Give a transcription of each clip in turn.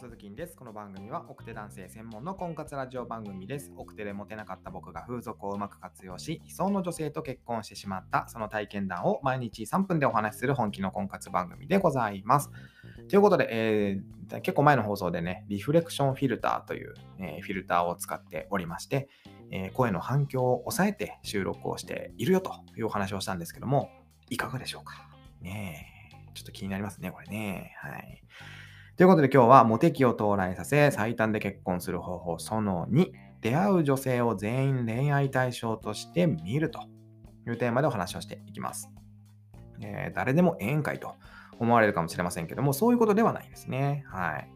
鈴木です。この番組は奥手男性専門の婚活ラジオ番組です。奥手でモテなかった僕が風俗をうまく活用し、理想の女性と結婚してしまったその体験談を毎日3分でお話しする本気の婚活番組でございます。ということで、えー、結構前の放送でね、リフレクションフィルターという、えー、フィルターを使っておりまして、えー、声の反響を抑えて収録をしているよというお話をしたんですけども、いかがでしょうか？ねえ、ちょっと気になりますね、これね。はい。ということで今日はモテ期を到来させ最短で結婚する方法その2出会う女性を全員恋愛対象として見るというテーマでお話をしていきます。えー、誰でもええんかいと思われるかもしれませんけどもそういうことではないですね。はい。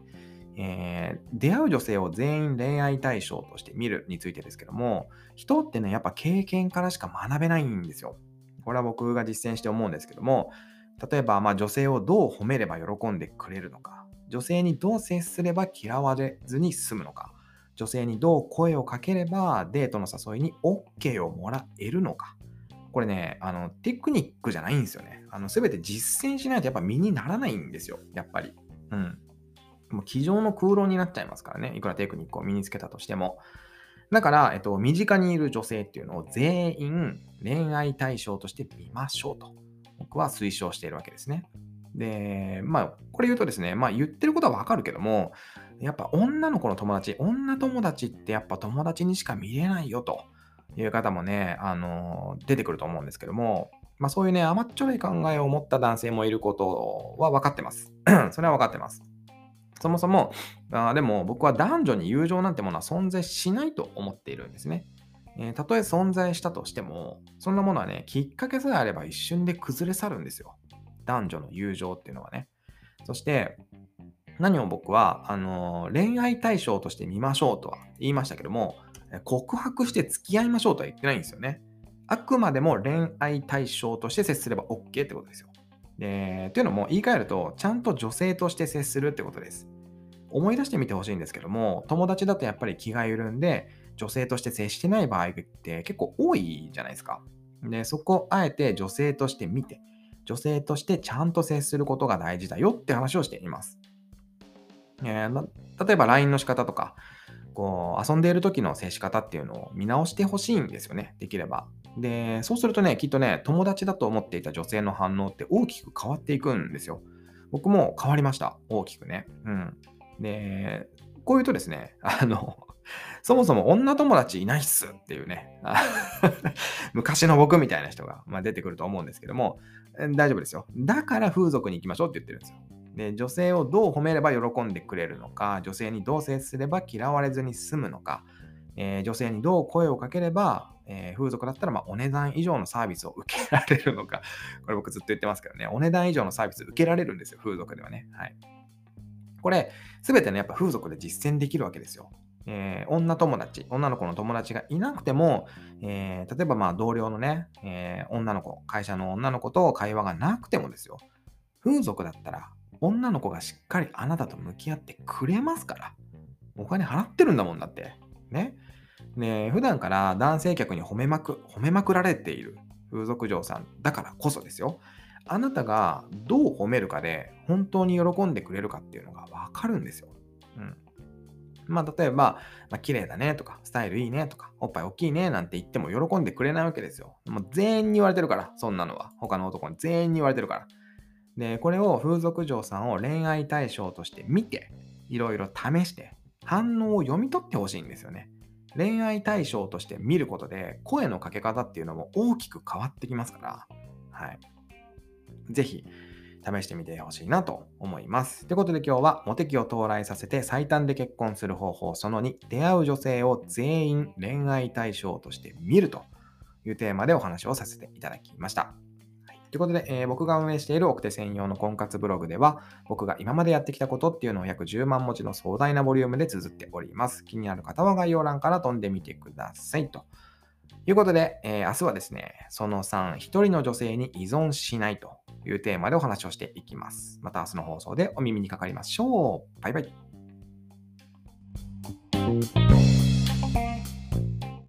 えー、出会う女性を全員恋愛対象として見るについてですけども人ってねやっぱ経験からしか学べないんですよ。これは僕が実践して思うんですけども例えばまあ女性をどう褒めれば喜んでくれるのか女性にどう接すれば嫌われずに済むのか、女性にどう声をかければデートの誘いに OK をもらえるのか。これね、あの、テクニックじゃないんですよね。あの、すべて実践しないとやっぱ身にならないんですよ。やっぱり。うん。もう机上の空論になっちゃいますからね。いくらテクニックを身につけたとしても。だから、えっと、身近にいる女性っていうのを全員恋愛対象として見ましょうと。僕は推奨しているわけですね。で、まあ、これ言うとですね、まあ言ってることはわかるけども、やっぱ女の子の友達、女友達ってやっぱ友達にしか見れないよという方もね、あの、出てくると思うんですけども、まあそういうね、甘っちょろい考えを持った男性もいることは分かってます。それは分かってます。そもそも、あでも僕は男女に友情なんてものは存在しないと思っているんですね。えー、たとえ存在したとしても、そんなものはね、きっかけさえあれば一瞬で崩れ去るんですよ。男女の友情っていうのはね。そして、何を僕は、あの、恋愛対象として見ましょうとは言いましたけども、告白して付き合いましょうとは言ってないんですよね。あくまでも恋愛対象として接すれば OK ってことですよ。で、というのも言い換えると、ちゃんと女性として接するってことです。思い出してみてほしいんですけども、友達だとやっぱり気が緩んで、女性として接してない場合って結構多いじゃないですか。で、そこをあえて女性として見て、女性としてちゃんと接することが大事だよって話をしています。えー、例えば LINE の仕方とか、こう遊んでいる時の接し方っていうのを見直してほしいんですよね、できれば。で、そうするとね、きっとね、友達だと思っていた女性の反応って大きく変わっていくんですよ。僕も変わりました、大きくね。うん。で、こういうとですね、あの、そもそも女友達いないっすっていうね、昔の僕みたいな人が、まあ、出てくると思うんですけども、大丈夫ですよ。だから風俗に行きましょうって言ってるんですよ。で、女性をどう褒めれば喜んでくれるのか、女性にどう接すれば嫌われずに済むのか、えー、女性にどう声をかければ、えー、風俗だったらまお値段以上のサービスを受けられるのか、これ僕ずっと言ってますけどね、お値段以上のサービス受けられるんですよ、風俗ではね。はい。これ、すべてね、やっぱ風俗で実践できるわけですよ。えー、女友達、女の子の友達がいなくても、えー、例えばまあ同僚のね、えー、女の子、会社の女の子と会話がなくてもですよ。風俗だったら、女の子がしっかりあなたと向き合ってくれますから。お金払ってるんだもんだって。ね。ね普段から男性客に褒めまく、褒めまくられている風俗嬢さんだからこそですよ。あなたがどう褒めるかで本当に喜んでくれるかっていうのがわかるんですよ。うん。まあ、例えば、まあ、綺麗だねとか、スタイルいいねとか、おっぱい大きいねなんて言っても喜んでくれないわけですよ。もう全員に言われてるから、そんなのは。他の男に全員に言われてるから。で、これを風俗嬢さんを恋愛対象として見て、いろいろ試して、反応を読み取ってほしいんですよね。恋愛対象として見ることで、声のかけ方っていうのも大きく変わってきますから、はい。ぜひ、試してみてほしいなと思います。ということで今日はモテ期を到来させて最短で結婚する方法その2出会う女性を全員恋愛対象として見るというテーマでお話をさせていただきました。ということで、えー、僕が運営している奥手専用の婚活ブログでは、僕が今までやってきたことっていうのを約10万文字の壮大なボリュームで綴っております。気になる方は概要欄から飛んでみてください。ということで、えー、明日はですね、その3、一人の女性に依存しないというテーマでお話をしていきます。また明日の放送でお耳にかかりましょう。バイバイ。